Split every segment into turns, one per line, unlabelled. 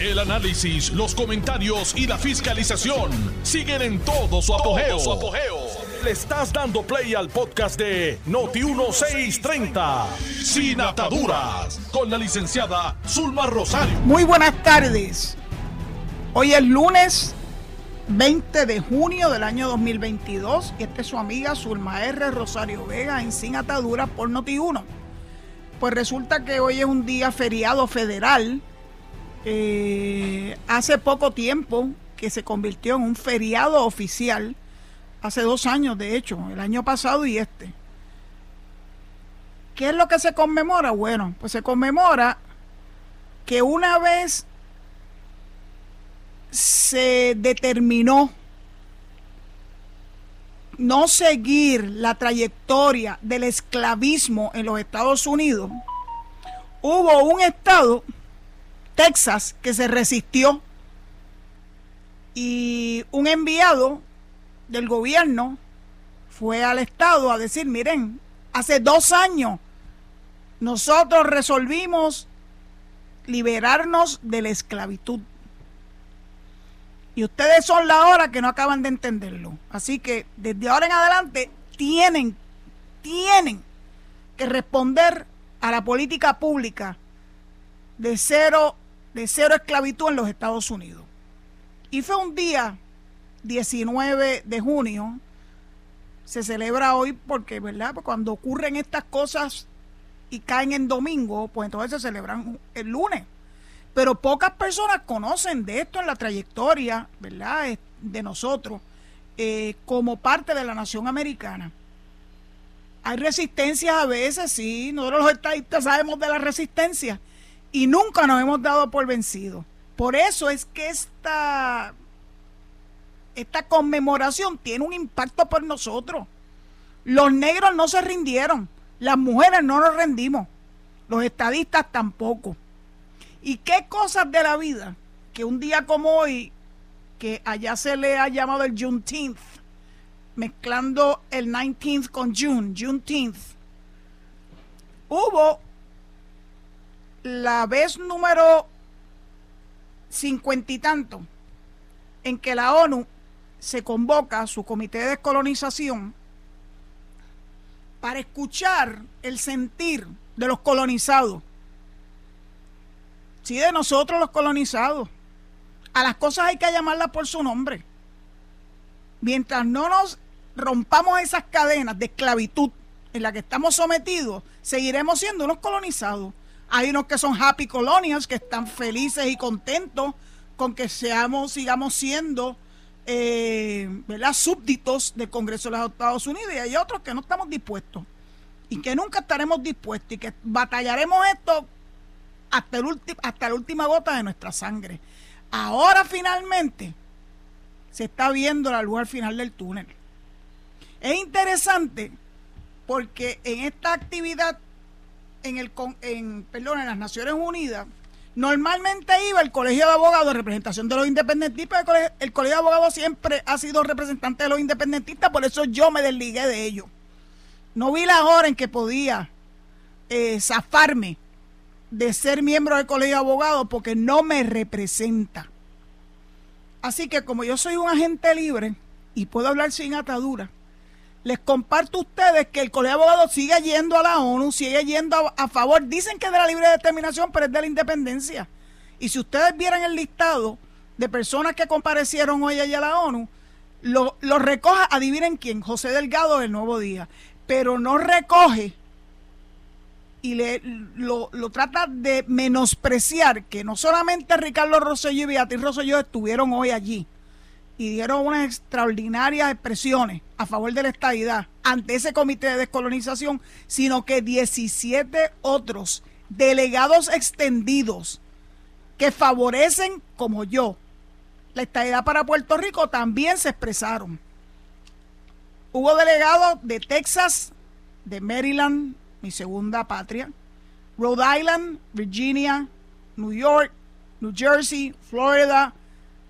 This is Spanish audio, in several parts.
El análisis, los comentarios y la fiscalización siguen en todo su apogeo. Le estás dando play al podcast de Noti1630, Sin Ataduras, con la licenciada Zulma Rosario.
Muy buenas tardes. Hoy es lunes 20 de junio del año 2022 y esta es su amiga Zulma R. Rosario Vega en Sin Ataduras por Noti1. Pues resulta que hoy es un día feriado federal. Eh, hace poco tiempo que se convirtió en un feriado oficial. Hace dos años, de hecho, el año pasado y este. ¿Qué es lo que se conmemora? Bueno, pues se conmemora que una vez se determinó no seguir la trayectoria del esclavismo en los Estados Unidos, hubo un estado, Texas, que se resistió y un enviado del gobierno fue al estado a decir, miren, hace dos años nosotros resolvimos liberarnos de la esclavitud. Y ustedes son la hora que no acaban de entenderlo. Así que desde ahora en adelante tienen, tienen que responder a la política pública de cero, de cero esclavitud en los Estados Unidos. Y fue un día 19 de junio, se celebra hoy porque, ¿verdad? Pues cuando ocurren estas cosas y caen en domingo, pues entonces se celebran el lunes pero pocas personas conocen de esto en la trayectoria, ¿verdad?, de nosotros eh, como parte de la nación americana. Hay resistencias a veces, sí, nosotros los estadistas sabemos de la resistencia y nunca nos hemos dado por vencidos. Por eso es que esta, esta conmemoración tiene un impacto por nosotros. Los negros no se rindieron, las mujeres no nos rendimos, los estadistas tampoco. ¿Y qué cosas de la vida que un día como hoy, que allá se le ha llamado el Juneteenth, mezclando el 19th con June, Juneteenth, hubo la vez número cincuenta y tanto en que la ONU se convoca a su comité de descolonización para escuchar el sentir de los colonizados Sí, de nosotros los colonizados. A las cosas hay que llamarlas por su nombre. Mientras no nos rompamos esas cadenas de esclavitud en las que estamos sometidos, seguiremos siendo unos colonizados. Hay unos que son happy colonials, que están felices y contentos con que seamos, sigamos siendo eh, súbditos del Congreso de los Estados Unidos y hay otros que no estamos dispuestos y que nunca estaremos dispuestos y que batallaremos esto hasta, el hasta la última gota de nuestra sangre. Ahora finalmente se está viendo la luz al final del túnel. Es interesante porque en esta actividad en el en, perdón, en las Naciones Unidas normalmente iba el Colegio de Abogados de representación de los independentistas, el colegio, de Abogados siempre ha sido representante de los independentistas, por eso yo me desligué de ellos. No vi la hora en que podía eh, zafarme de ser miembro del colegio de abogados porque no me representa. Así que como yo soy un agente libre y puedo hablar sin atadura, les comparto a ustedes que el colegio de abogados sigue yendo a la ONU, sigue yendo a, favor, dicen que es de la libre determinación, pero es de la independencia. Y si ustedes vieran el listado de personas que comparecieron hoy allá a la ONU, lo, lo recoge, adivinen quién, José Delgado del Nuevo Día, pero no recoge y le, lo, trata de menospreciar que no solamente Ricardo Rosselló y Beatriz Rosselló estuvieron hoy allí y dieron unas extraordinarias expresiones a favor de la estadidad ante ese comité de descolonización, sino que 17 otros delegados extendidos que favorecen, como yo, la estadidad para Puerto Rico también se expresaron. Hubo delegados de Texas, de Maryland, mi segunda patria, Rhode Island, Virginia, New York, New Jersey, Florida,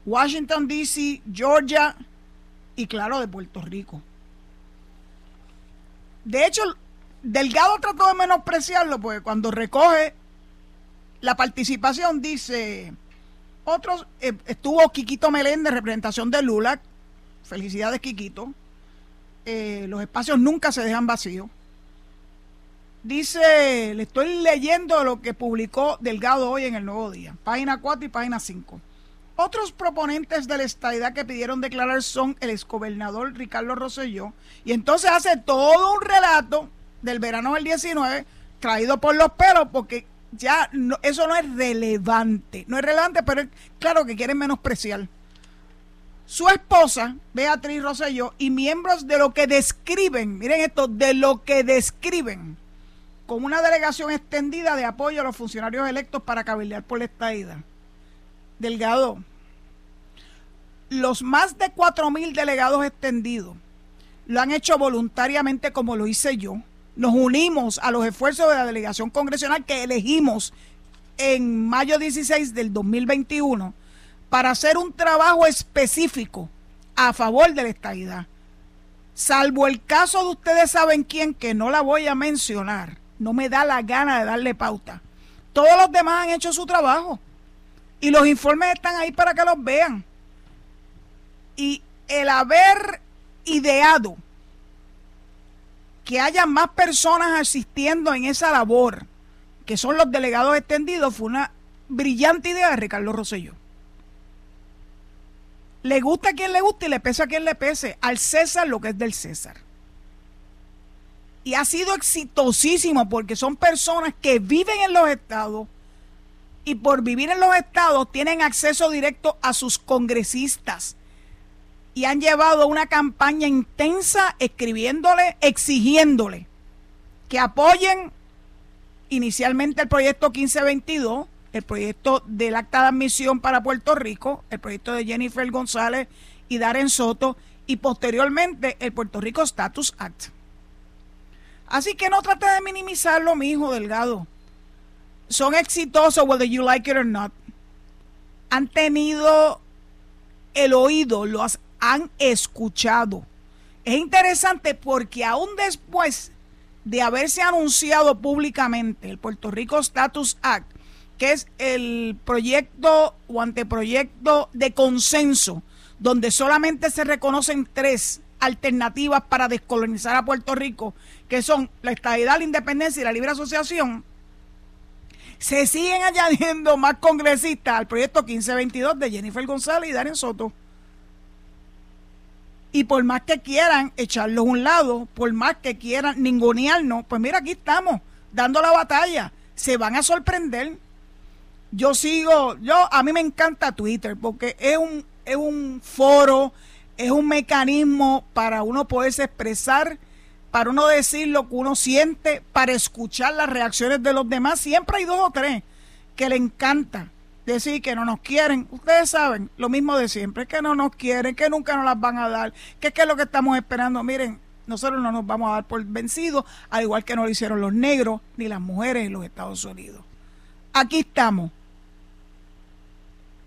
Washington, D.C., Georgia y claro, de Puerto Rico. De hecho, Delgado trató de menospreciarlo porque cuando recoge la participación dice, Otros, eh, estuvo Quiquito Meléndez, representación de Lula. Felicidades, Quiquito. Eh, los espacios nunca se dejan vacíos. Dice, le estoy leyendo lo que publicó Delgado hoy en el Nuevo Día, página 4 y página 5. Otros proponentes de la estadidad que pidieron declarar son el exgobernador Ricardo Rosselló. Y entonces hace todo un relato del verano del 19, traído por los pelos, porque ya eso no es relevante. No es relevante, pero claro que quieren menospreciar. Su esposa, Beatriz Rosselló, y miembros de lo que describen, miren esto, de lo que describen como una delegación extendida de apoyo a los funcionarios electos para cabildear por la estadidad. Delgado, los más de cuatro mil delegados extendidos lo han hecho voluntariamente como lo hice yo. Nos unimos a los esfuerzos de la delegación congresional que elegimos en mayo 16 del 2021 para hacer un trabajo específico a favor de la estabilidad. Salvo el caso de ustedes saben quién, que no la voy a mencionar, no me da la gana de darle pauta. Todos los demás han hecho su trabajo. Y los informes están ahí para que los vean. Y el haber ideado que haya más personas asistiendo en esa labor, que son los delegados extendidos, fue una brillante idea de Ricardo Rosselló. Le gusta a quien le guste y le pese a quien le pese. Al César lo que es del César. Y ha sido exitosísimo porque son personas que viven en los estados, y por vivir en los estados tienen acceso directo a sus congresistas y han llevado una campaña intensa escribiéndole, exigiéndole que apoyen inicialmente el proyecto 1522, el proyecto del acta de admisión para Puerto Rico, el proyecto de Jennifer González y Darren Soto y posteriormente el Puerto Rico Status Act. Así que no trate de minimizarlo, mi hijo Delgado son exitosos, whether you like it or not. Han tenido el oído, los han escuchado. Es interesante porque aún después de haberse anunciado públicamente el Puerto Rico Status Act, que es el proyecto o anteproyecto de consenso, donde solamente se reconocen tres alternativas para descolonizar a Puerto Rico, que son la estabilidad, la independencia y la libre asociación, se siguen añadiendo más congresistas al proyecto 1522 de Jennifer González y Darren Soto. Y por más que quieran echarlos a un lado, por más que quieran ningunearnos, pues mira, aquí estamos, dando la batalla. Se van a sorprender. Yo sigo, yo, a mí me encanta Twitter porque es un, es un foro, es un mecanismo para uno poderse expresar para uno decir lo que uno siente, para escuchar las reacciones de los demás. Siempre hay dos o tres que le encanta decir que no nos quieren. Ustedes saben, lo mismo de siempre, que no nos quieren, que nunca nos las van a dar, que es lo que estamos esperando. Miren, nosotros no nos vamos a dar por vencidos, al igual que no lo hicieron los negros ni las mujeres en los Estados Unidos. Aquí estamos.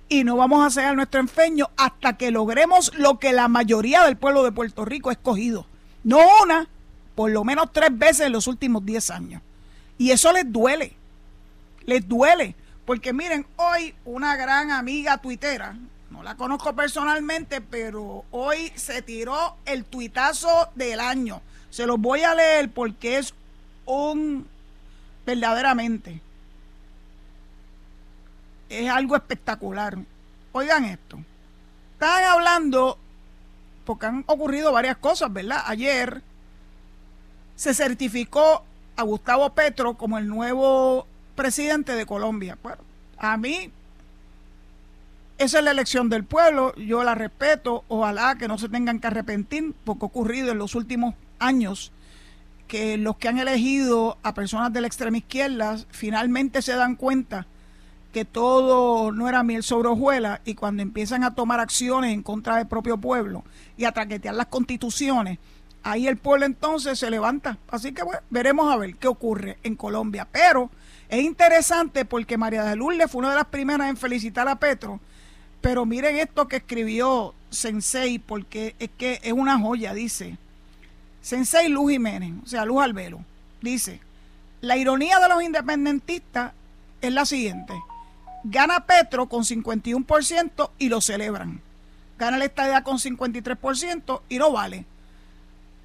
Y no vamos a cegar nuestro empeño hasta que logremos lo que la mayoría del pueblo de Puerto Rico ha escogido. No una, por lo menos tres veces en los últimos diez años. Y eso les duele, les duele, porque miren, hoy una gran amiga tuitera, no la conozco personalmente, pero hoy se tiró el tuitazo del año. Se los voy a leer porque es un verdaderamente es algo espectacular. Oigan esto. Están hablando porque han ocurrido varias cosas, ¿verdad? Ayer se certificó a Gustavo Petro como el nuevo presidente de Colombia. Bueno, a mí esa es la elección del pueblo, yo la respeto, ojalá que no se tengan que arrepentir, porque ha ocurrido en los últimos años que los que han elegido a personas de la extrema izquierda finalmente se dan cuenta que todo no era miel sobre hojuelas y cuando empiezan a tomar acciones en contra del propio pueblo y a traquetear las constituciones, ahí el pueblo entonces se levanta. Así que veremos a ver qué ocurre en Colombia. Pero es interesante porque María de Lourdes fue una de las primeras en felicitar a Petro. Pero miren esto que escribió Sensei, porque es que es una joya, dice. Sensei Luz Jiménez, o sea, Luz Albelo, dice, la ironía de los independentistas es la siguiente. Gana Petro con 51% y lo celebran. Gana la estadía con 53% y no vale.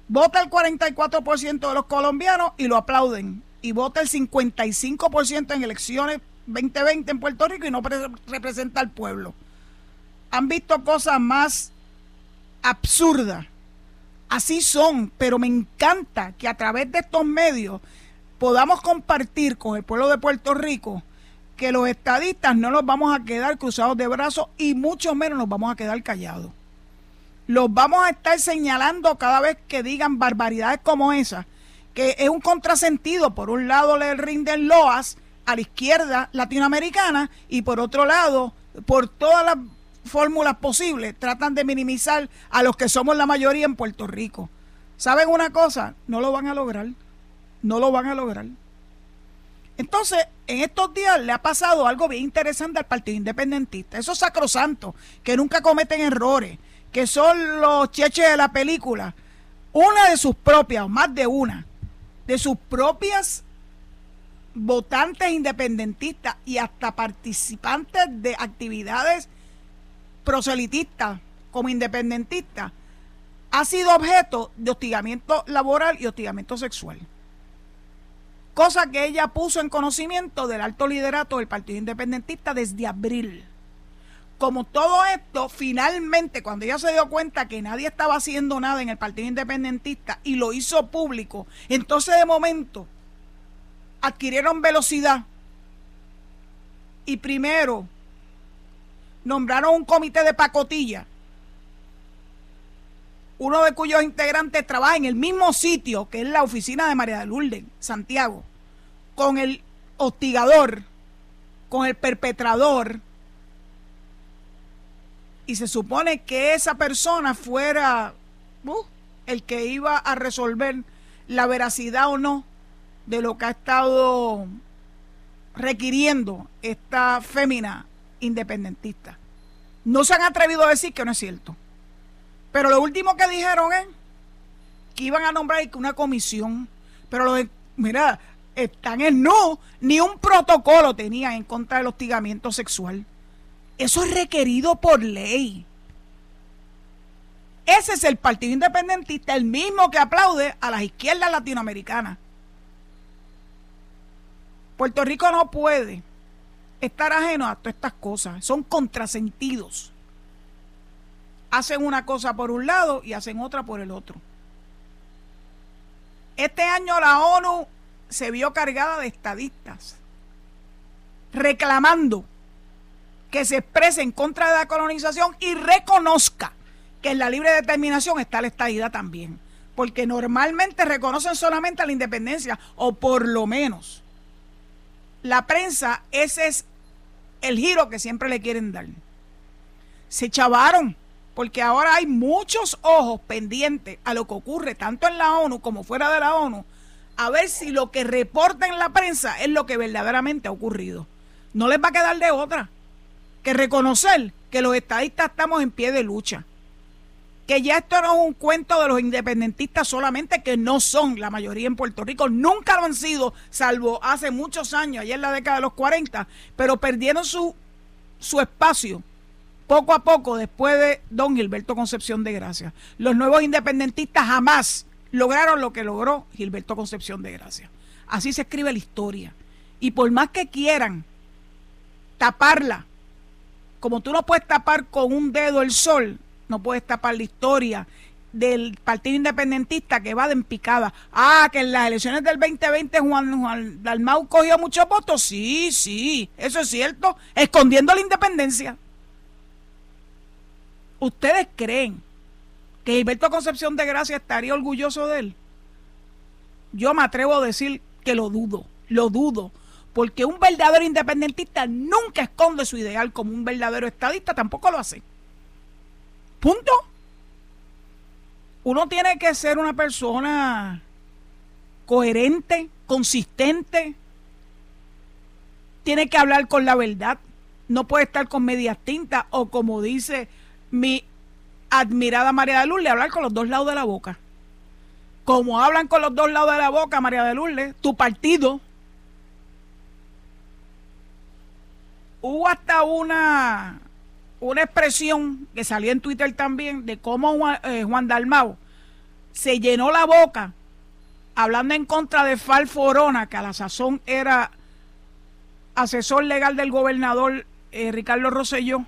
Vota el 44% de los colombianos y lo aplauden. Y vota el 55% en elecciones 2020 en Puerto Rico y no representa al pueblo. Han visto cosas más absurdas. Así son, pero me encanta que a través de estos medios podamos compartir con el pueblo de Puerto Rico que los estadistas no nos vamos a quedar cruzados de brazos y mucho menos nos vamos a quedar callados. Los vamos a estar señalando cada vez que digan barbaridades como esa, que es un contrasentido. Por un lado le rinden loas a la izquierda latinoamericana y por otro lado, por todas las fórmulas posibles, tratan de minimizar a los que somos la mayoría en Puerto Rico. ¿Saben una cosa? No lo van a lograr. No lo van a lograr. Entonces, en estos días le ha pasado algo bien interesante al Partido Independentista. Esos sacrosantos que nunca cometen errores, que son los cheches de la película. Una de sus propias, más de una, de sus propias votantes independentistas y hasta participantes de actividades proselitistas como independentistas, ha sido objeto de hostigamiento laboral y hostigamiento sexual cosa que ella puso en conocimiento del alto liderato del Partido Independentista desde abril. Como todo esto, finalmente, cuando ella se dio cuenta que nadie estaba haciendo nada en el Partido Independentista y lo hizo público, entonces de momento adquirieron velocidad y primero nombraron un comité de pacotilla, uno de cuyos integrantes trabaja en el mismo sitio que es la oficina de María de Lourdes, Santiago con el hostigador, con el perpetrador, y se supone que esa persona fuera uh, el que iba a resolver la veracidad o no de lo que ha estado requiriendo esta fémina independentista. No se han atrevido a decir que no es cierto. Pero lo último que dijeron es que iban a nombrar una comisión. Pero lo de, mira, están en no, ni un protocolo tenían en contra del hostigamiento sexual. Eso es requerido por ley. Ese es el Partido Independentista, el mismo que aplaude a las izquierdas latinoamericanas. Puerto Rico no puede estar ajeno a todas estas cosas. Son contrasentidos. Hacen una cosa por un lado y hacen otra por el otro. Este año la ONU se vio cargada de estadistas reclamando que se exprese en contra de la colonización y reconozca que en la libre determinación está la estadidad también. Porque normalmente reconocen solamente la independencia, o por lo menos la prensa, ese es el giro que siempre le quieren dar. Se chavaron, porque ahora hay muchos ojos pendientes a lo que ocurre tanto en la ONU como fuera de la ONU a ver si lo que reporta en la prensa es lo que verdaderamente ha ocurrido. No les va a quedar de otra que reconocer que los estadistas estamos en pie de lucha. Que ya esto no es un cuento de los independentistas solamente, que no son la mayoría en Puerto Rico, nunca lo han sido, salvo hace muchos años, allá en la década de los 40, pero perdieron su, su espacio poco a poco después de don Gilberto Concepción de Gracia. Los nuevos independentistas jamás lograron lo que logró Gilberto Concepción de Gracia. Así se escribe la historia. Y por más que quieran taparla, como tú no puedes tapar con un dedo el sol, no puedes tapar la historia del Partido Independentista que va de empicada. Ah, que en las elecciones del 2020 Juan, Juan Dalmau cogió muchos votos. Sí, sí, eso es cierto, escondiendo la independencia. ¿Ustedes creen que Gilberto Concepción de Gracia estaría orgulloso de él. Yo me atrevo a decir que lo dudo, lo dudo, porque un verdadero independentista nunca esconde su ideal como un verdadero estadista, tampoco lo hace. Punto. Uno tiene que ser una persona coherente, consistente, tiene que hablar con la verdad, no puede estar con medias tintas o como dice mi admirada María de Lourdes hablar con los dos lados de la boca. Como hablan con los dos lados de la boca, María de Lourdes, tu partido hubo hasta una, una expresión que salió en Twitter también de cómo Juan, eh, Dalmau se llenó la boca hablando en contra de Fal Forona, que a la sazón era asesor legal del gobernador eh, Ricardo Rosselló,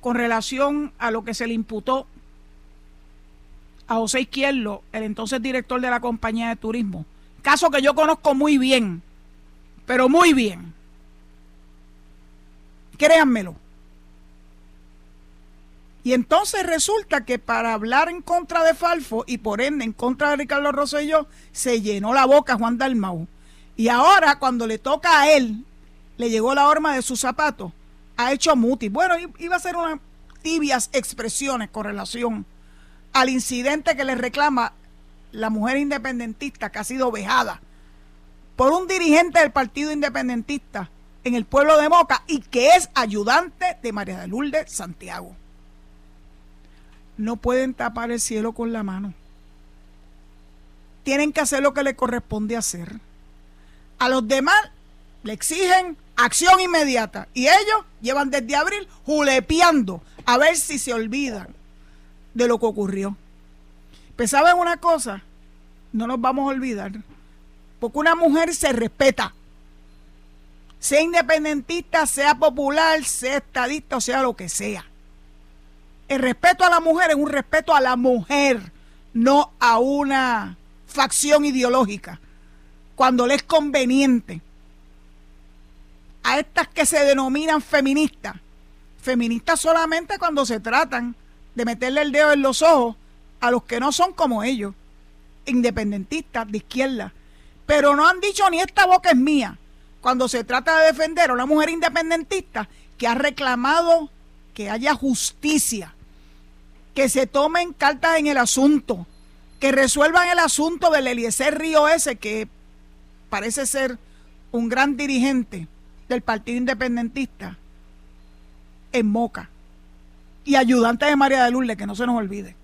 con relación a lo que se le imputó a José Izquierdo, el entonces director de la compañía de turismo. Caso que yo conozco muy bien, pero muy bien. Créanmelo. Y entonces resulta que para hablar en contra de Falfo y por ende en contra de Ricardo Rosselló, se llenó la boca Juan Dalmau. Y ahora cuando le toca a él, le llegó la horma de sus zapatos, ha hecho muti. Bueno, iba a ser unas tibias expresiones con relación al incidente que le reclama la mujer independentista que ha sido vejada por un dirigente del Partido Independentista en el pueblo de Moca y que es ayudante de María de Lourdes Santiago no pueden tapar el cielo con la mano. Tienen que hacer lo que le corresponde hacer. A los demás le exigen acción inmediata y ellos llevan desde abril julepeando a ver si se olvidan de lo que ocurrió. Pues saben una cosa, no nos vamos a olvidar, porque una mujer se respeta. Sea independentista, sea popular, sea estadista sea lo que sea. El respeto a la mujer es un respeto a la mujer, no a una facción ideológica, cuando le es conveniente. A estas que se denominan feministas, feministas solamente cuando se tratan de meterle el dedo en los ojos a los que no son como ellos, independentistas de izquierda. Pero no han dicho ni esta boca es mía cuando se trata de defender a una mujer independentista que ha reclamado que haya justicia que se tomen cartas en el asunto, que resuelvan el asunto del Eliezer Río ese, que parece ser un gran dirigente del Partido Independentista en Moca y ayudante de María de Lourdes, que no se nos olvide.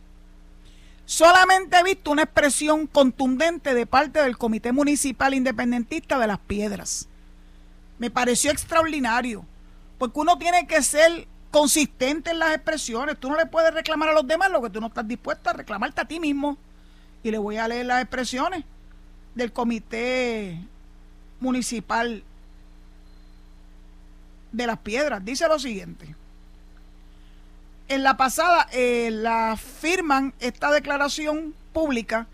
Solamente he visto una expresión contundente de parte del Comité Municipal Independentista de Las Piedras. Me pareció extraordinario, porque uno tiene que ser consistente en las expresiones. Tú no le puedes reclamar a los demás lo que tú no estás dispuesto a reclamarte a ti mismo. Y le voy a leer las expresiones del Comité Municipal de las Piedras. Dice lo siguiente. En la pasada, eh, la firman esta declaración pública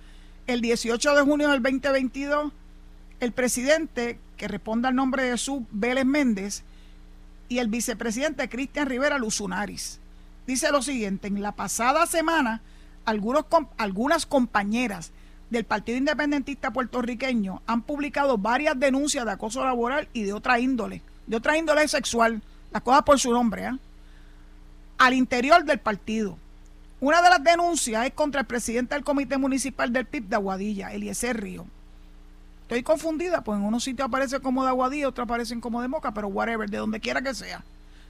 el 18 de junio del 2022 el presidente que responde al nombre de Jesús Vélez Méndez y el vicepresidente Cristian Rivera Luzunaris. Dice lo siguiente, en la pasada semana algunos, algunas compañeras del Partido Independentista puertorriqueño han publicado varias denuncias de acoso laboral y de otra índole, de otra índole sexual, las cosas por su nombre, ¿eh? al interior del partido. Una de las denuncias es contra el presidente del Comité Municipal del PIB de Aguadilla, Eliezer Río. Estoy confundida, pues en unos sitios aparece como de Aguadilla, otros aparecen como de Moca, pero whatever, de donde quiera que sea.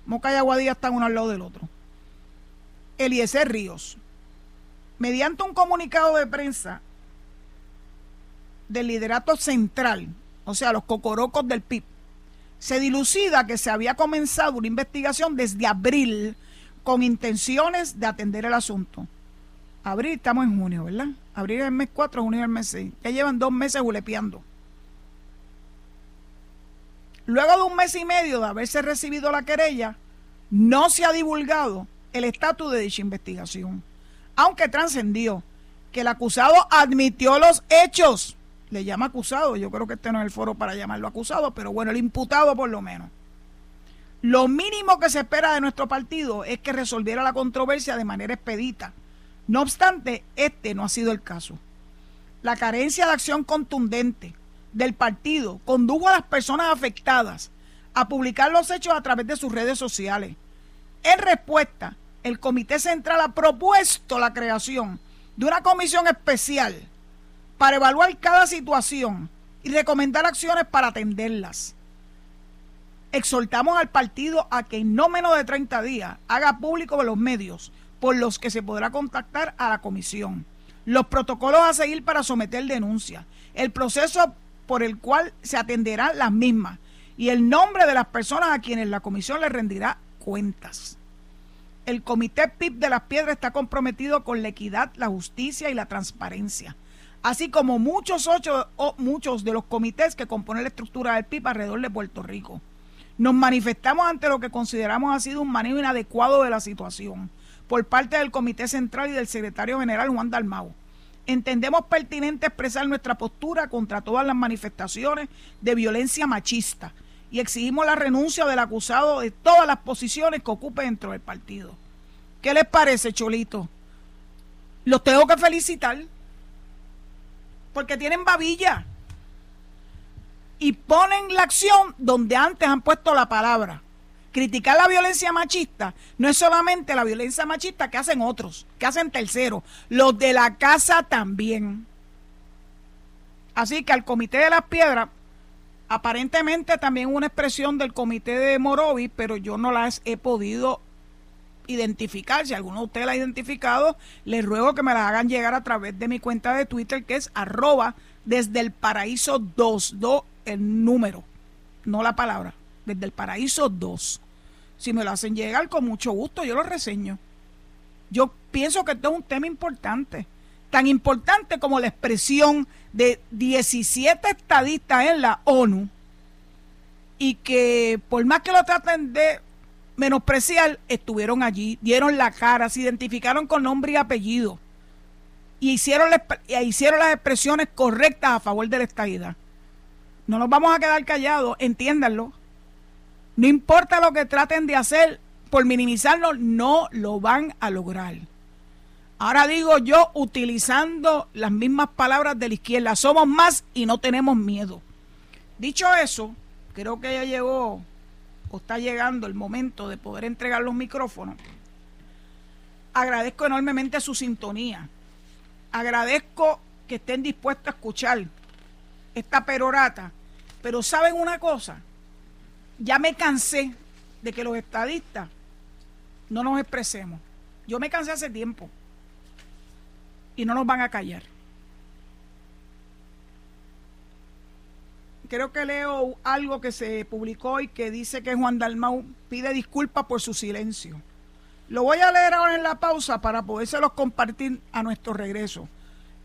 Moca y Aguadilla están uno al lado del otro. Eliezer Ríos, mediante un comunicado de prensa del liderato central, o sea, los cocorocos del PIB, se dilucida que se había comenzado una investigación desde abril con intenciones de atender el asunto. Abril, estamos en junio, ¿verdad? Abril es el mes 4, junio es el mes 6. Ya llevan dos meses julepeando. Luego de un mes y medio de haberse recibido la querella, no se ha divulgado el estatus de dicha investigación, aunque trascendió que el acusado admitió los hechos. Le llama acusado, yo creo que este no es el foro para llamarlo acusado, pero bueno, el imputado por lo menos. Lo mínimo que se espera de nuestro partido es que resolviera la controversia de manera expedita. No obstante, este no ha sido el caso. La carencia de acción contundente, del partido condujo a las personas afectadas a publicar los hechos a través de sus redes sociales. En respuesta, el Comité Central ha propuesto la creación de una comisión especial para evaluar cada situación y recomendar acciones para atenderlas. Exhortamos al partido a que en no menos de 30 días haga público los medios por los que se podrá contactar a la comisión, los protocolos a seguir para someter denuncias, el proceso por el cual se atenderán las mismas y el nombre de las personas a quienes la comisión le rendirá cuentas. El Comité PIB de las Piedras está comprometido con la equidad, la justicia y la transparencia, así como muchos, ocho, o muchos de los comités que componen la estructura del PIB alrededor de Puerto Rico. Nos manifestamos ante lo que consideramos ha sido un manejo inadecuado de la situación por parte del Comité Central y del Secretario General Juan Dalmau. Entendemos pertinente expresar nuestra postura contra todas las manifestaciones de violencia machista y exigimos la renuncia del acusado de todas las posiciones que ocupe dentro del partido. ¿Qué les parece, Cholito? Los tengo que felicitar porque tienen babilla y ponen la acción donde antes han puesto la palabra. Criticar la violencia machista no es solamente la violencia machista que hacen otros, que hacen terceros, los de la casa también. Así que al Comité de las Piedras, aparentemente también una expresión del Comité de Morovi, pero yo no las he podido identificar. Si alguno de ustedes la ha identificado, les ruego que me la hagan llegar a través de mi cuenta de Twitter, que es arroba desde el paraíso 2, 2 el número, no la palabra desde el paraíso 2. Si me lo hacen llegar, con mucho gusto, yo lo reseño. Yo pienso que esto es un tema importante, tan importante como la expresión de 17 estadistas en la ONU y que por más que lo traten de menospreciar, estuvieron allí, dieron la cara, se identificaron con nombre y apellido y hicieron, hicieron las expresiones correctas a favor de la estadidad. No nos vamos a quedar callados, entiéndanlo. No importa lo que traten de hacer por minimizarlo, no lo van a lograr. Ahora digo yo utilizando las mismas palabras de la izquierda, somos más y no tenemos miedo. Dicho eso, creo que ya llegó o está llegando el momento de poder entregar los micrófonos. Agradezco enormemente su sintonía. Agradezco que estén dispuestos a escuchar esta perorata. Pero ¿saben una cosa? Ya me cansé de que los estadistas no nos expresemos. Yo me cansé hace tiempo y no nos van a callar. Creo que leo algo que se publicó y que dice que Juan Dalmau pide disculpas por su silencio. Lo voy a leer ahora en la pausa para podérselos compartir a nuestro regreso.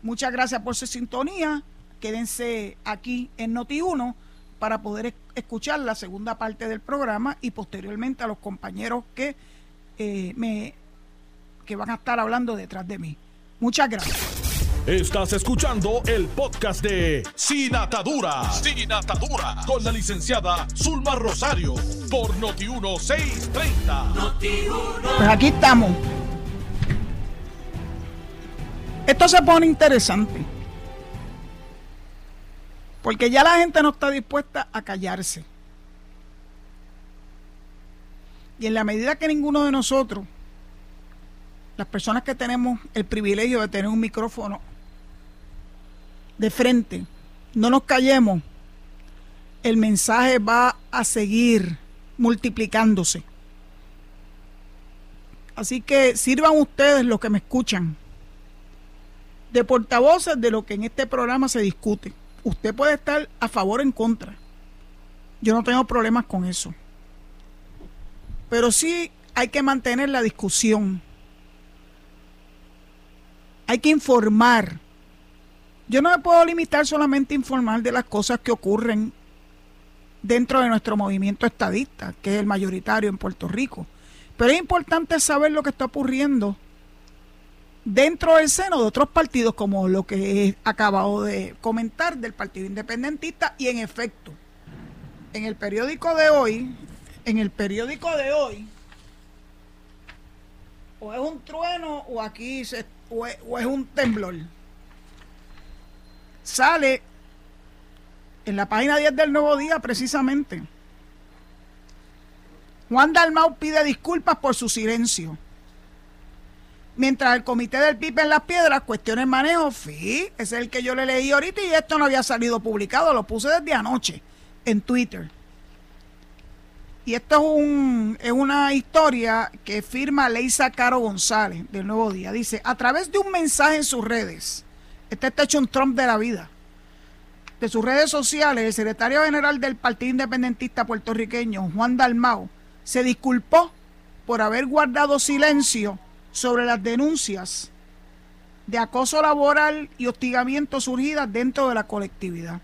Muchas gracias por su sintonía. Quédense aquí en Noti1 para poder escuchar la segunda parte del programa y posteriormente a los compañeros que eh, me que van a estar hablando detrás de mí. Muchas gracias.
Estás escuchando el podcast de Sin Atadura. Sin Atadura. Con la licenciada Zulma Rosario. Por Noti1630.
Noti pues aquí estamos. Esto se pone interesante porque ya la gente no está dispuesta a callarse. Y en la medida que ninguno de nosotros, las personas que tenemos el privilegio de tener un micrófono de frente, no nos callemos, el mensaje va a seguir multiplicándose. Así que sirvan ustedes los que me escuchan de portavoces de lo que en este programa se discute usted puede estar a favor o en contra. Yo no tengo problemas con eso. Pero sí hay que mantener la discusión. Hay que informar. Yo no me puedo limitar solamente a informar de las cosas que ocurren dentro de nuestro movimiento estadista, que es el mayoritario en Puerto Rico. Pero es importante saber lo que está ocurriendo dentro del seno de otros partidos, como lo que he acabado de comentar del Partido Independentista, y en efecto, en el periódico de hoy, en el periódico de hoy, o es un trueno o aquí se, o, es, o es un temblor. Sale en la página 10 del Nuevo Día precisamente. Juan Dalmau pide disculpas por su silencio. Mientras el comité del PIB en las piedras cuestiona el manejo, sí, es el que yo le leí ahorita y esto no había salido publicado, lo puse desde anoche en Twitter. Y esto es, un, es una historia que firma Leisa Caro González del Nuevo Día. Dice, a través de un mensaje en sus redes, este está hecho un Trump de la vida. de sus redes sociales, el secretario general del Partido Independentista puertorriqueño, Juan Dalmau, se disculpó por haber guardado silencio sobre las denuncias de acoso laboral y hostigamiento surgidas dentro de la colectividad.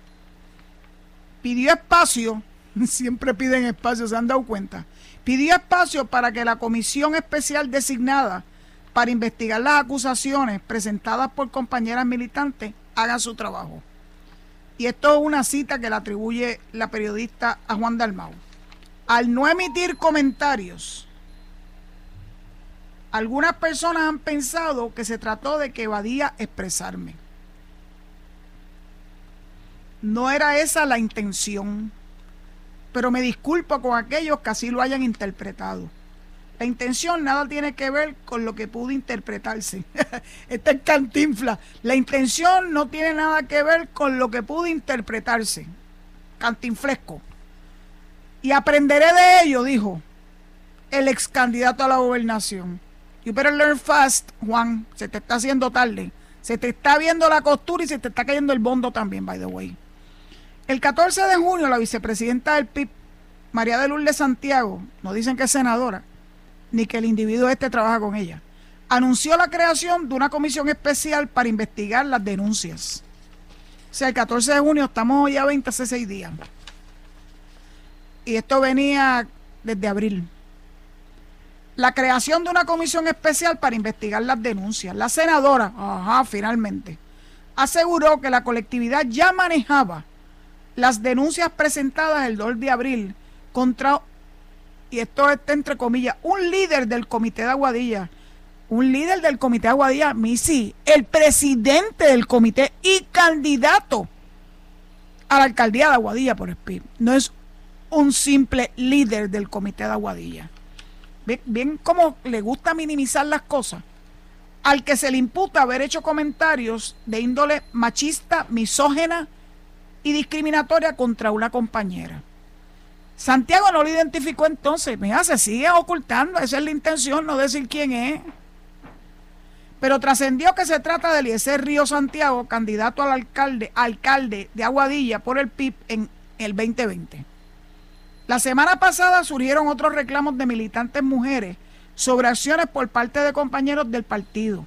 Pidió espacio, siempre piden espacio, se han dado cuenta, pidió espacio para que la comisión especial designada para investigar las acusaciones presentadas por compañeras militantes haga su trabajo. Y esto es una cita que le atribuye la periodista a Juan Dalmau. Al no emitir comentarios, algunas personas han pensado que se trató de que evadía expresarme. No era esa la intención, pero me disculpo con aquellos que así lo hayan interpretado. La intención nada tiene que ver con lo que pudo interpretarse. Esta es cantinfla. La intención no tiene nada que ver con lo que pudo interpretarse. Cantinflesco. Y aprenderé de ello, dijo el ex candidato a la gobernación. You better learn fast, Juan. Se te está haciendo tarde. Se te está viendo la costura y se te está cayendo el bondo también, by the way. El 14 de junio, la vicepresidenta del PIB, María de Lourdes Santiago, nos dicen que es senadora, ni que el individuo este trabaja con ella. Anunció la creación de una comisión especial para investigar las denuncias. O sea, el 14 de junio estamos ya 26 días. Y esto venía desde abril. La creación de una comisión especial para investigar las denuncias. La senadora, ajá, finalmente, aseguró que la colectividad ya manejaba las denuncias presentadas el 2 de abril contra y esto está entre comillas, un líder del comité de Aguadilla, un líder del comité de Aguadilla, Misi, el presidente del comité y candidato a la alcaldía de Aguadilla por el PIB. No es un simple líder del comité de Aguadilla. Bien, bien cómo le gusta minimizar las cosas. Al que se le imputa haber hecho comentarios de índole machista, misógena y discriminatoria contra una compañera. Santiago no lo identificó entonces. Mira, se sigue ocultando. Esa es la intención, no decir quién es. Pero trascendió que se trata de Eliezer Río Santiago, candidato al alcalde, alcalde de Aguadilla por el PIB en el 2020. La semana pasada surgieron otros reclamos de militantes mujeres sobre acciones por parte de compañeros del partido.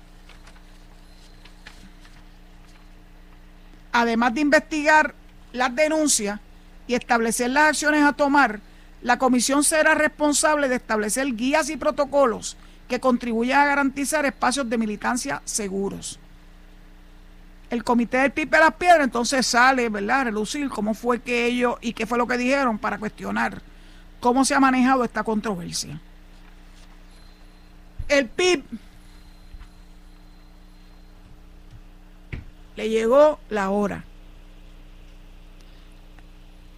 Además de investigar las denuncias, y establecer las acciones a tomar, la comisión será responsable de establecer guías y protocolos que contribuyan a garantizar espacios de militancia seguros. El comité del Pipe de las Piedras entonces sale, ¿verdad?, a relucir cómo fue que ellos y qué fue lo que dijeron para cuestionar cómo se ha manejado esta controversia. El PIB le llegó la hora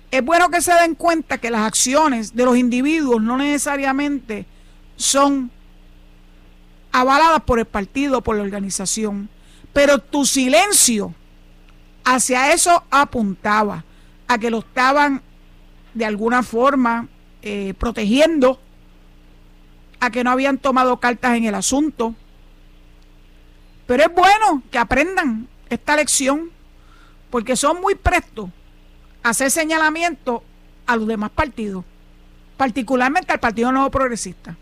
es bueno que se den cuenta que las acciones de los individuos no necesariamente son avaladas por el partido, por la organización, pero tu silencio hacia eso apuntaba, a que lo estaban de alguna forma eh, protegiendo, a que no habían tomado cartas en el asunto. Pero es bueno que aprendan esta lección, porque son muy prestos hacer señalamiento a los demás partidos, particularmente al Partido Nuevo Progresista.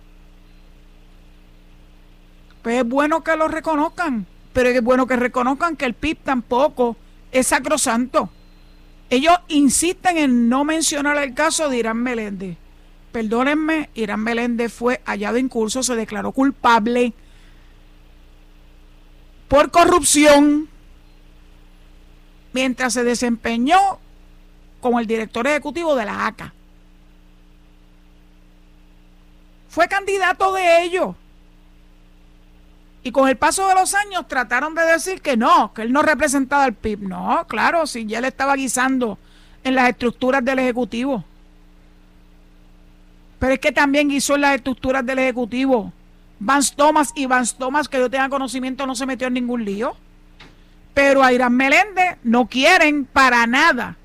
Pues es bueno que lo reconozcan, pero es bueno que reconozcan que el PIB tampoco es sacrosanto. Ellos insisten en no mencionar el caso de Irán Meléndez. Perdónenme, Irán Meléndez fue hallado en curso, se declaró culpable por corrupción mientras se desempeñó como el director ejecutivo de la ACA. Fue candidato de ellos. Y con el paso de los años trataron de decir que no, que él no representaba al PIB. No, claro, si ya él estaba guisando en las estructuras del Ejecutivo. Pero es que también guisó en las estructuras del Ejecutivo. Vance Thomas y Vance Thomas, que yo tenga conocimiento, no se metió en ningún lío. Pero a Irán Meléndez no quieren para nada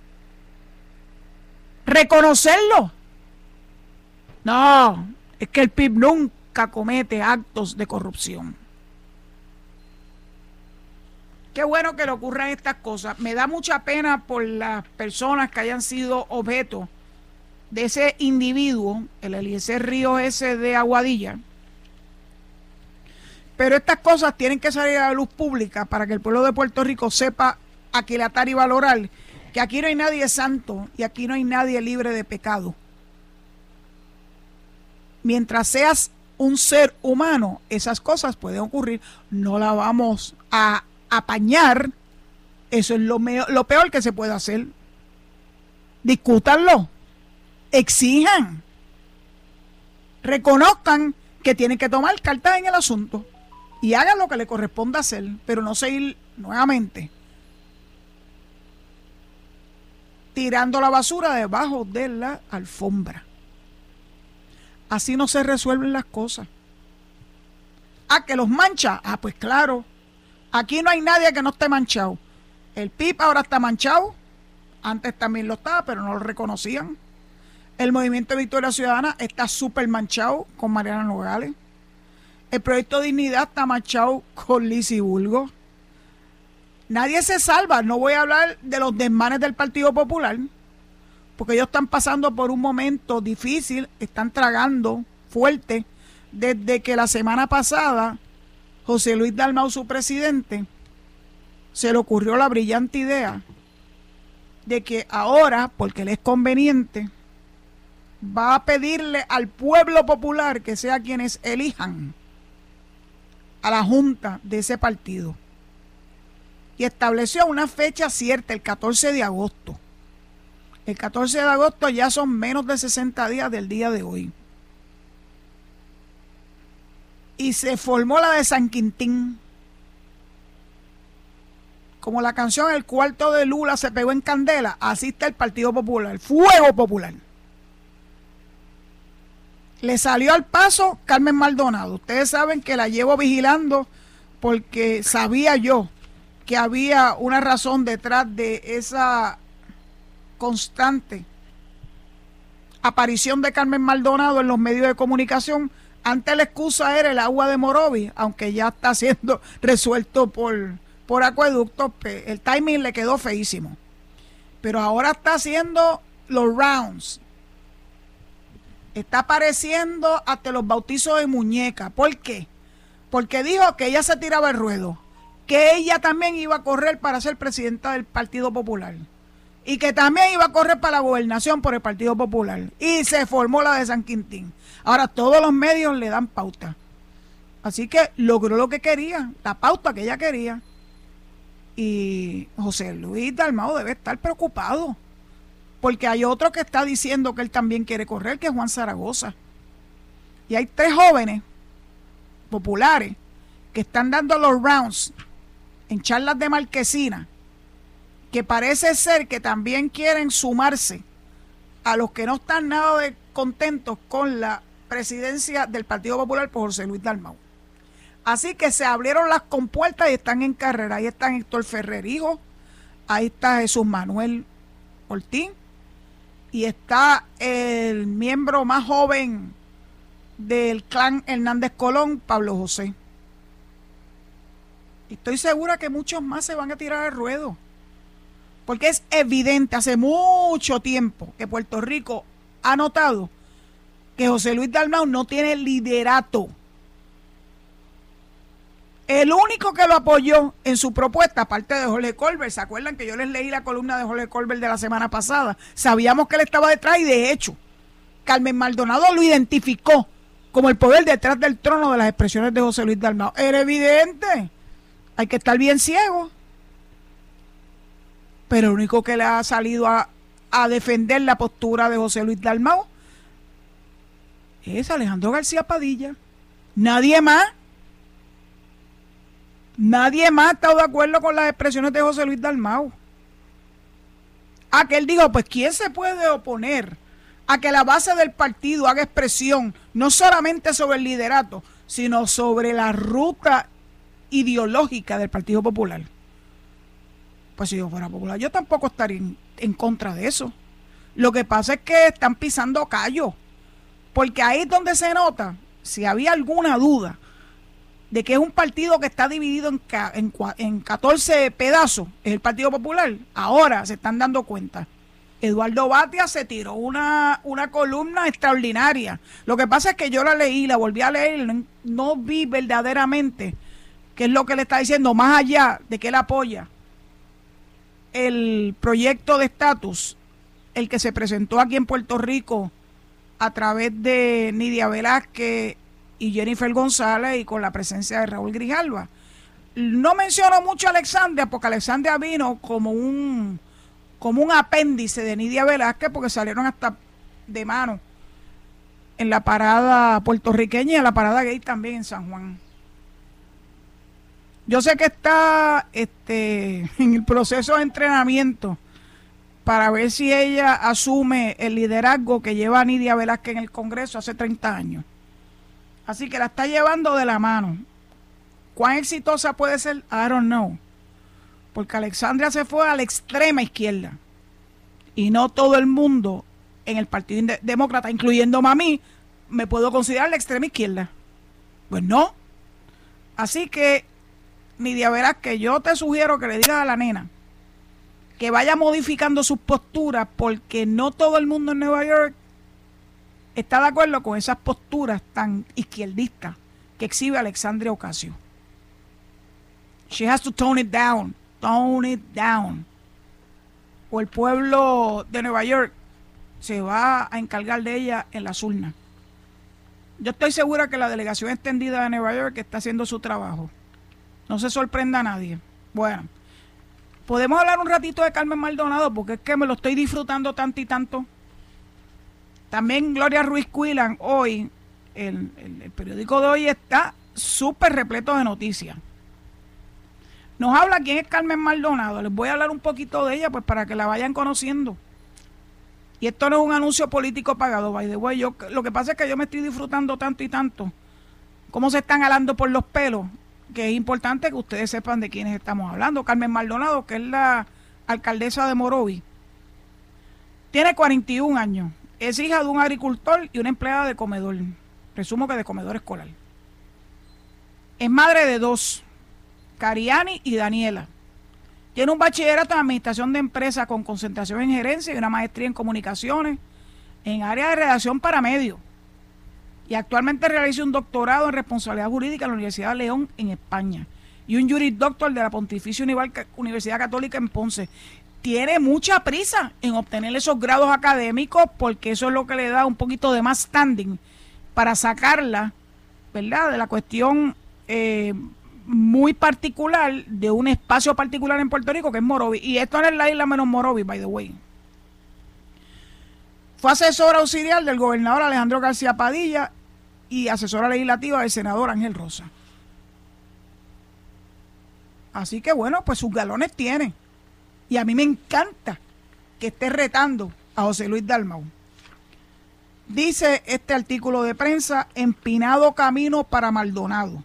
reconocerlo. No, es que el PIB nunca comete actos de corrupción. Qué bueno que le ocurran estas cosas. Me da mucha pena por las personas que hayan sido objeto de ese individuo, el Eliezer Río ese de Aguadilla. Pero estas cosas tienen que salir a la luz pública para que el pueblo de Puerto Rico sepa aquilatar y valorar que aquí no hay nadie santo y aquí no hay nadie libre de pecado. Mientras seas un ser humano, esas cosas pueden ocurrir. No la vamos a apañar. Eso es lo, lo peor que se puede hacer. Discútanlo. Exijan. Reconozcan que tienen que tomar cartas en el asunto y hagan lo que le corresponda hacer, pero no seguir nuevamente tirando la basura debajo de la alfombra. Así no se resuelven las cosas. Ah, que los mancha. Ah, pues claro. Aquí no hay nadie que no esté manchado. El PIP ahora está manchado. Antes también lo estaba, pero no lo reconocían. El movimiento de Victoria Ciudadana está súper manchado con Mariana Nogales. El proyecto Dignidad está manchado con Lizy Bulgo. Nadie se salva. No voy a hablar de los desmanes del Partido Popular porque ellos están pasando por un momento difícil, están tragando fuerte, desde que la semana pasada José Luis Dalmau, su presidente, se le ocurrió la brillante idea de que ahora, porque le es conveniente, va a pedirle al pueblo popular que sea quienes elijan a la junta de ese partido. Y estableció una fecha cierta, el 14 de agosto. El 14 de agosto ya son menos de 60 días del día de hoy. Y se formó la de San Quintín. Como la canción El cuarto de Lula se pegó en candela, así está el Partido Popular, Fuego Popular. Le salió al paso Carmen Maldonado. Ustedes saben que la llevo vigilando porque sabía yo que había una razón detrás de esa constante aparición de Carmen Maldonado en los medios de comunicación. Antes la excusa era el agua de Morovi, aunque ya está siendo resuelto por, por acueductos, el timing le quedó feísimo. Pero ahora está haciendo los rounds. Está apareciendo hasta los bautizos de muñeca. ¿Por qué? Porque dijo que ella se tiraba el ruedo, que ella también iba a correr para ser presidenta del Partido Popular y que también iba a correr para la gobernación por el Partido Popular. Y se formó la de San Quintín. Ahora todos los medios le dan pauta. Así que logró lo que quería, la pauta que ella quería. Y José Luis Dalmao debe estar preocupado. Porque hay otro que está diciendo que él también quiere correr, que es Juan Zaragoza. Y hay tres jóvenes populares que están dando los rounds en charlas de marquesina que parece ser que también quieren sumarse a los que no están nada contentos con la presidencia del Partido Popular por José Luis Dalmau. Así que se abrieron las compuertas y están en carrera. Ahí están Héctor Ferrer Hijo, ahí está Jesús Manuel Ortiz y está el miembro más joven del clan Hernández Colón, Pablo José. estoy segura que muchos más se van a tirar al ruedo. Porque es evidente hace mucho tiempo que Puerto Rico ha notado que José Luis Dalmau no tiene liderato. El único que lo apoyó en su propuesta, aparte de Jorge Colbert, ¿se acuerdan que yo les leí la columna de Jorge Colbert de la semana pasada? Sabíamos que él estaba detrás y de hecho, Carmen Maldonado lo identificó como el poder detrás del trono de las expresiones de José Luis Dalmau. Era evidente. Hay que estar bien ciego pero el único que le ha salido a, defender la postura de José Luis Dalmau es Alejandro García Padilla. Nadie más. Nadie más ha estado de acuerdo con las expresiones de José Luis Dalmau. A que él dijo, pues ¿quién se puede oponer a que la base del partido haga expresión no solamente sobre el liderato, sino sobre la ruta ideológica del Partido Popular? Pues si yo fuera popular, yo tampoco estaría en, contra de eso. Lo que pasa es que están pisando callo. Porque ahí es donde se nota, si había alguna duda de que es un partido que está dividido en, en, en 14 pedazos, es el Partido Popular, ahora se están dando cuenta. Eduardo Batia se tiró una, una columna extraordinaria. Lo que pasa es que yo la leí, la volví a leer, no, no vi verdaderamente qué es lo que le está diciendo, más allá de que él apoya el proyecto de estatus, el que se presentó aquí en Puerto Rico a través de Nidia Velázquez y Jennifer González y con la presencia de Raúl Grijalva. No menciono mucho a Alexandria porque Alexandria vino como un como un apéndice de Nidia Velázquez porque salieron hasta de mano en la parada puertorriqueña y en la parada gay también en San Juan. Yo sé que está este, en el proceso de entrenamiento para ver si ella asume el liderazgo que lleva Nidia Velázquez en el Congreso hace 30 años. Así que la está llevando de la mano. ¿Cuán exitosa puede ser? I don't know. Porque Alexandria se fue a la extrema izquierda. Y no todo el mundo en el Partido Demócrata, incluyéndome a mí, me puedo considerar la extrema izquierda. Pues no. Así que, Nidia verás que yo te sugiero que le digas a la nena que vaya modificando sus posturas porque no todo el mundo en Nueva York está de acuerdo con esas posturas tan izquierdistas que exhibe Alexandria Ocasio. She has to tone it down, tone it down. O el pueblo de Nueva York se va a encargar de ella en las urnas. Yo estoy segura que la delegación extendida de Nueva York está haciendo su trabajo. No se sorprenda a nadie. Bueno, podemos hablar un ratito de Carmen Maldonado porque es que me lo estoy disfrutando tanto y tanto. También Gloria Ruiz Cuilan, hoy, el, periódico de hoy está súper repleto de noticias. Nos habla quién es Carmen Maldonado. Les voy a hablar un poquito de ella, pues para que la vayan conociendo. Y esto no es un anuncio político pagado, by the way. Yo, lo que pasa es que yo me estoy disfrutando tanto y tanto. Cómo se están alando por los pelos. Que es importante que ustedes sepan de quiénes estamos hablando. Carmen Maldonado, que es la alcaldesa de Morovi. Tiene 41 años. Es hija de un agricultor y una empleada de comedor. Presumo que de comedor escolar. Es madre de dos, Cariani y Daniela. Tiene un bachillerato en administración de empresas con concentración en gerencia y una maestría en comunicaciones en área de redacción para medios. Y actualmente realiza un doctorado en responsabilidad jurídica en la Universidad de León en España y un juris doctor de la Pontificia Universidad Católica en Ponce tiene mucha prisa en obtener esos grados académicos porque eso es lo que le da un poquito de más standing para sacarla, ¿verdad? De la cuestión eh, muy particular de un espacio particular en Puerto Rico que es Morovi. Y esto no es la isla menos Morovi, by the way. Fue asesora auxiliar del gobernador Alejandro García Padilla y asesora legislativa del senador Ángel Rosa. Así que bueno, pues sus galones tienen. Y a mí me encanta que esté retando a José Luis Dalmau. Dice este artículo de prensa, empinado camino para Maldonado.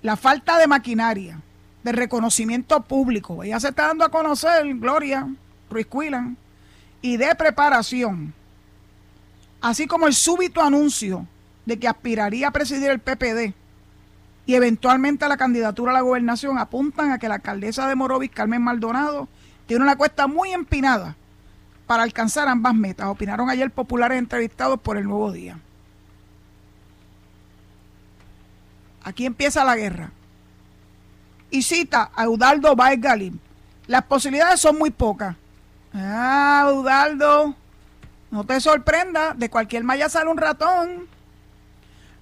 La falta de maquinaria, de reconocimiento público, ella se está dando a conocer, Gloria Ruiz Cuilan, y de preparación, así como el súbito anuncio de que aspiraría a presidir el PPD y eventualmente a la candidatura a la gobernación apuntan a que la alcaldesa de Morovis, Carmen Maldonado, tiene una cuesta muy empinada para alcanzar ambas metas, opinaron ayer populares entrevistados por el Nuevo Día. Aquí empieza la guerra. Y cita a Eudaldo Baez. Las posibilidades son muy pocas. Ah, Eudaldo, no te sorprenda, de cualquier malla sale un ratón.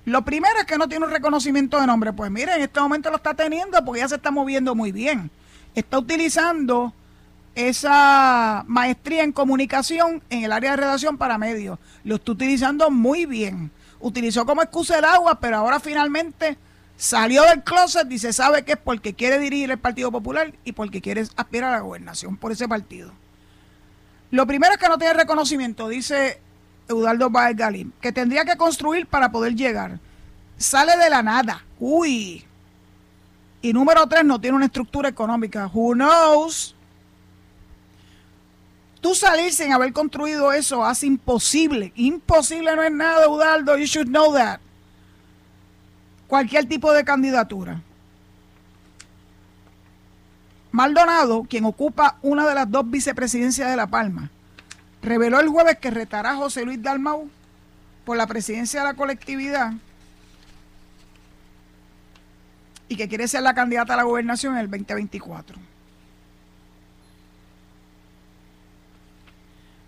Lo primero es que no tiene un reconocimiento de nombre. Pues mire, en este momento lo está teniendo porque ya se está moviendo muy bien. Está utilizando esa maestría en comunicación en el área de redacción para medios. Lo está utilizando muy bien. Utilizó como excusa el agua, pero ahora finalmente salió del closet y se sabe que es porque quiere dirigir el Partido Popular y porque quiere aspirar a la gobernación por ese partido. Lo primero es que no tiene reconocimiento, dice Eudaldo Baez Galim, que tendría que construir para poder llegar. Sale de la nada. Uy. Y número tres, no tiene una estructura económica. Who knows? Tú salir sin haber construido eso hace imposible. Imposible no es nada, Eudaldo. You should know that. cualquier tipo de candidatura. Maldonado, quien ocupa una de las dos vicepresidencias de La Palma, reveló el jueves que retará a José Luis Dalmau por la presidencia de la colectividad y que quiere ser la candidata a la gobernación en el 2024.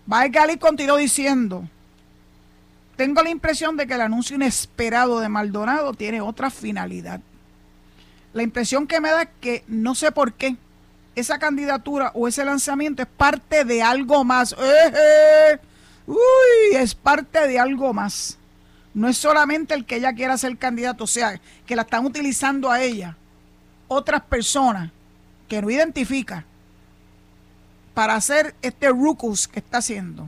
Baez continuó diciendo, tengo la impresión de que el anuncio inesperado de Maldonado tiene otra finalidad. La impresión que me da es que no sé por qué esa candidatura o ese lanzamiento es parte de algo más. ¡Eh, eh! Uy, es parte de algo más. No es solamente el que ella quiera ser candidato, o sea, que la están utilizando a ella otras personas que no identifica para hacer este rucus que está haciendo.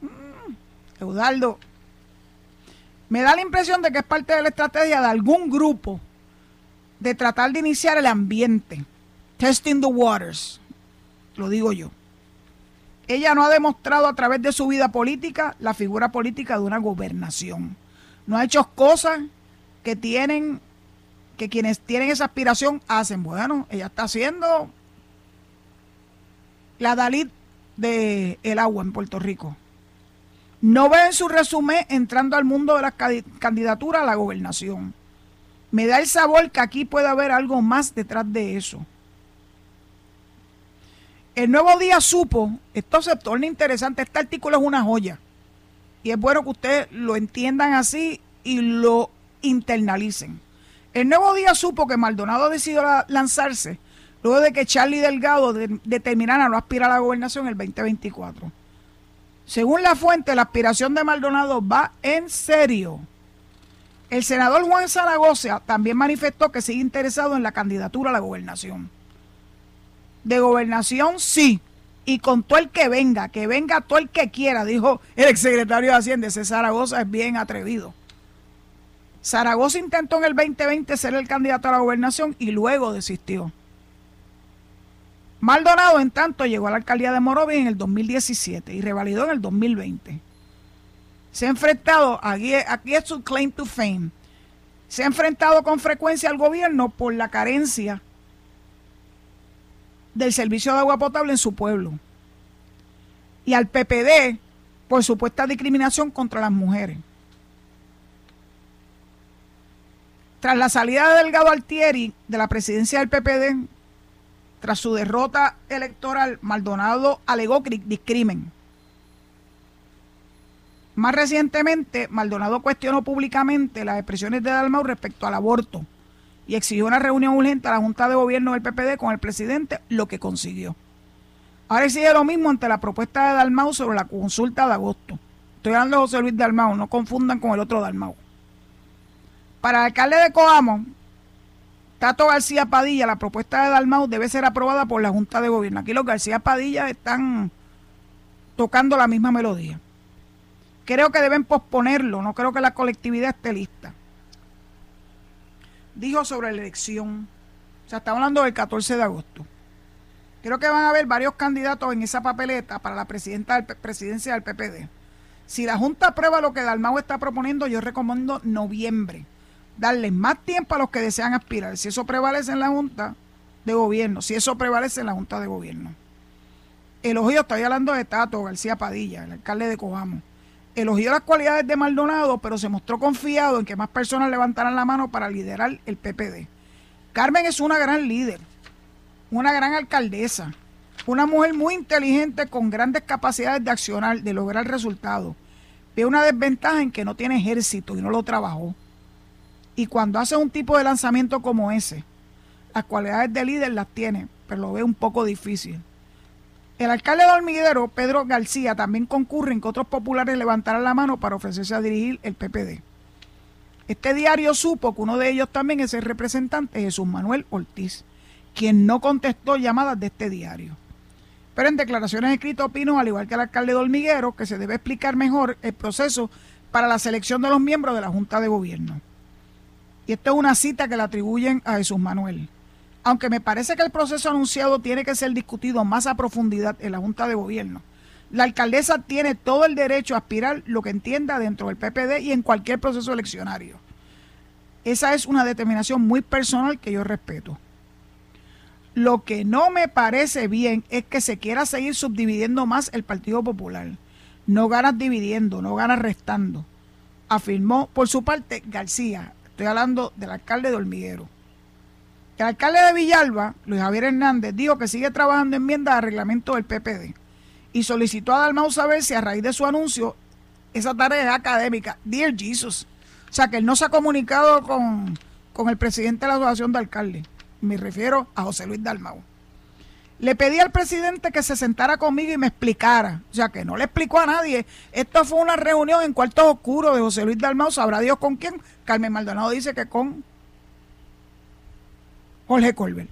Mm, Eudaldo, me da la impresión de que es parte de la estrategia de algún grupo de tratar de iniciar el ambiente, testing the waters, lo digo yo. Ella no ha demostrado a través de su vida política la figura política de una gobernación. No ha hecho cosas que tienen, que quienes tienen esa aspiración hacen. Bueno, ella está haciendo la Dalit de el agua en Puerto Rico. No ve en su resumen entrando al mundo de las candidaturas a la gobernación. Me da el sabor que aquí puede haber algo más detrás de eso. El nuevo día supo, esto se torna interesante, este artículo es una joya. Y es bueno que ustedes lo entiendan así y lo internalicen. El nuevo día supo que Maldonado decidió lanzarse luego de que Charlie Delgado determinara no aspirar a la gobernación el 2024. Según la fuente, la aspiración de Maldonado va en serio. El senador Juan Zaragoza también manifestó que sigue interesado en la candidatura a la gobernación. De gobernación, sí. Y con todo el que venga, que venga todo el que quiera, dijo el exsecretario de Hacienda. Ese Zaragoza es bien atrevido. Zaragoza intentó en el 2020 ser el candidato a la gobernación y luego desistió. Maldonado, en tanto, llegó a la alcaldía de Morovis en el 2017 y revalidó en el 2020. Se ha enfrentado, aquí, aquí es su claim to fame, se ha enfrentado con frecuencia al gobierno por la carencia del servicio de agua potable en su pueblo. Y al PPD por supuesta discriminación contra las mujeres. Tras la salida de Delgado Altieri de la presidencia del PPD, tras su derrota electoral, Maldonado alegó discrimen. Más recientemente, Maldonado cuestionó públicamente las expresiones de Dalmau respecto al aborto y exigió una reunión urgente a la Junta de Gobierno del PPD con el presidente, lo que consiguió. Ahora exige lo mismo ante la propuesta de Dalmau sobre la consulta de agosto. Estoy hablando de José Luis Dalmau, no confundan con el otro Dalmau. Para el alcalde de Coamo, Tato García Padilla, la propuesta de Dalmau debe ser aprobada por la Junta de Gobierno. Aquí los García Padilla están tocando la misma melodía. Creo que deben posponerlo, no creo que la colectividad esté lista. Dijo sobre la elección, o sea, estamos hablando del 14 de agosto. Creo que van a haber varios candidatos en esa papeleta para la presidencia del PPD. Si la Junta aprueba lo que Dalmau está proponiendo, yo recomiendo noviembre darle más tiempo a los que desean aspirar. Si eso prevalece en la Junta de Gobierno, si eso prevalece en la Junta de Gobierno. Elogió, estoy hablando de Tato García Padilla, el alcalde de Cobamo. Elogió las cualidades de Maldonado, pero se mostró confiado en que más personas levantaran la mano para liderar el PPD. Carmen es una gran líder, una gran alcaldesa, una mujer muy inteligente con grandes capacidades de accionar, de lograr resultados. Ve una desventaja en que no tiene ejército y no lo trabajó. Y cuando hace un tipo de lanzamiento como ese, las cualidades de líder las tiene, pero lo ve un poco difícil. El alcalde de Hormiguero, Pedro García, también concurre en que otros populares levantaran la mano para ofrecerse a dirigir el PPD. Este diario supo que uno de ellos también es el representante Jesús Manuel Ortiz, quien no contestó llamadas de este diario. Pero en declaraciones escritas opino, al igual que el alcalde de Hormiguero, que se debe explicar mejor el proceso para la selección de los miembros de la Junta de Gobierno. Y esta es una cita que le atribuyen a Jesús Manuel. Aunque me parece que el proceso anunciado tiene que ser discutido más a profundidad en la Junta de Gobierno. La alcaldesa tiene todo el derecho a aspirar lo que entienda dentro del PPD y en cualquier proceso eleccionario. Esa es una determinación muy personal que yo respeto. Lo que no me parece bien es que se quiera seguir subdividiendo más el Partido Popular. No ganas dividiendo, no ganas restando. Afirmó por su parte García. Estoy hablando del alcalde de Hormiguero. El alcalde de Villalba, Luis Javier Hernández, dijo que sigue trabajando en enmiendas al reglamento del PPD y solicitó a Dalmau saber si a raíz de su anuncio esa tarea es académica. Dear Jesus. O sea, que él no se ha comunicado con, con el presidente de la Asociación de Alcaldes. Me refiero a José Luis Dalmau. Le pedí al presidente que se sentara conmigo y me explicara. O sea, que no le explicó a nadie. Esto fue una reunión en cuartos oscuros de José Luis Dalmau. ¿Sabrá Dios con quién? Carmen Maldonado dice que con Jorge Colbert.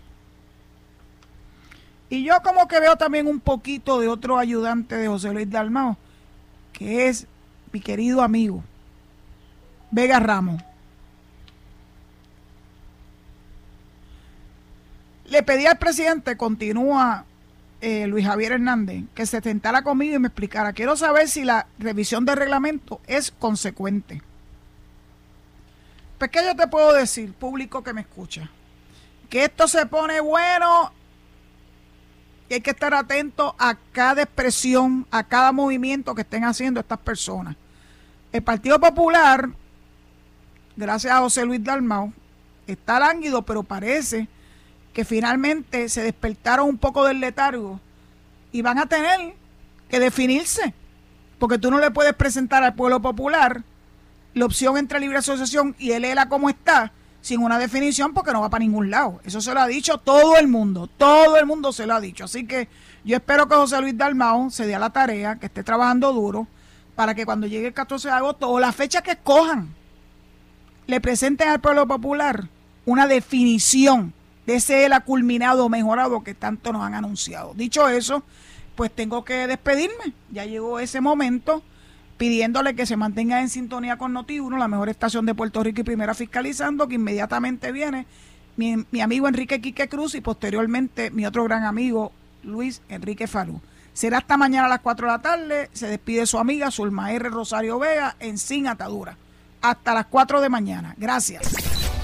Y yo como que veo también un poquito de otro ayudante de José Luis Dalmau, que es mi querido amigo, Vega Ramos. Le pedí al presidente, continúa eh, Luis Javier Hernández, que se sentara conmigo y me explicara. Quiero saber si la revisión del reglamento es consecuente. Pues, ¿qué yo te puedo decir, público que me escucha? Que esto se pone bueno y hay que estar atento a cada expresión, a cada movimiento que estén haciendo estas personas. El Partido Popular, gracias a José Luis Dalmau, está lánguido, pero parece que finalmente se despertaron un poco del letargo y van a tener que definirse, porque tú no le puedes presentar al pueblo popular la opción entre libre asociación y el ELA como está, sin una definición porque no va para ningún lado. Eso se lo ha dicho todo el mundo, todo el mundo se lo ha dicho. Así que yo espero que José Luis Dalmao se dé a la tarea, que esté trabajando duro, para que cuando llegue el 14 de agosto o la fecha que escojan, le presenten al pueblo popular una definición de ese ELA culminado mejorado que tanto nos han anunciado. Dicho eso, pues tengo que despedirme. Ya llegó ese momento pidiéndole que se mantenga en sintonía con Noti1, la mejor estación de Puerto Rico y primera fiscalizando, que inmediatamente viene mi, mi amigo Enrique Quique Cruz y posteriormente mi otro gran amigo Luis Enrique Falú. Será hasta mañana a las 4 de la tarde. Se despide su amiga Zulma R. Rosario Vega en Sin Atadura. Hasta las 4 de mañana. Gracias.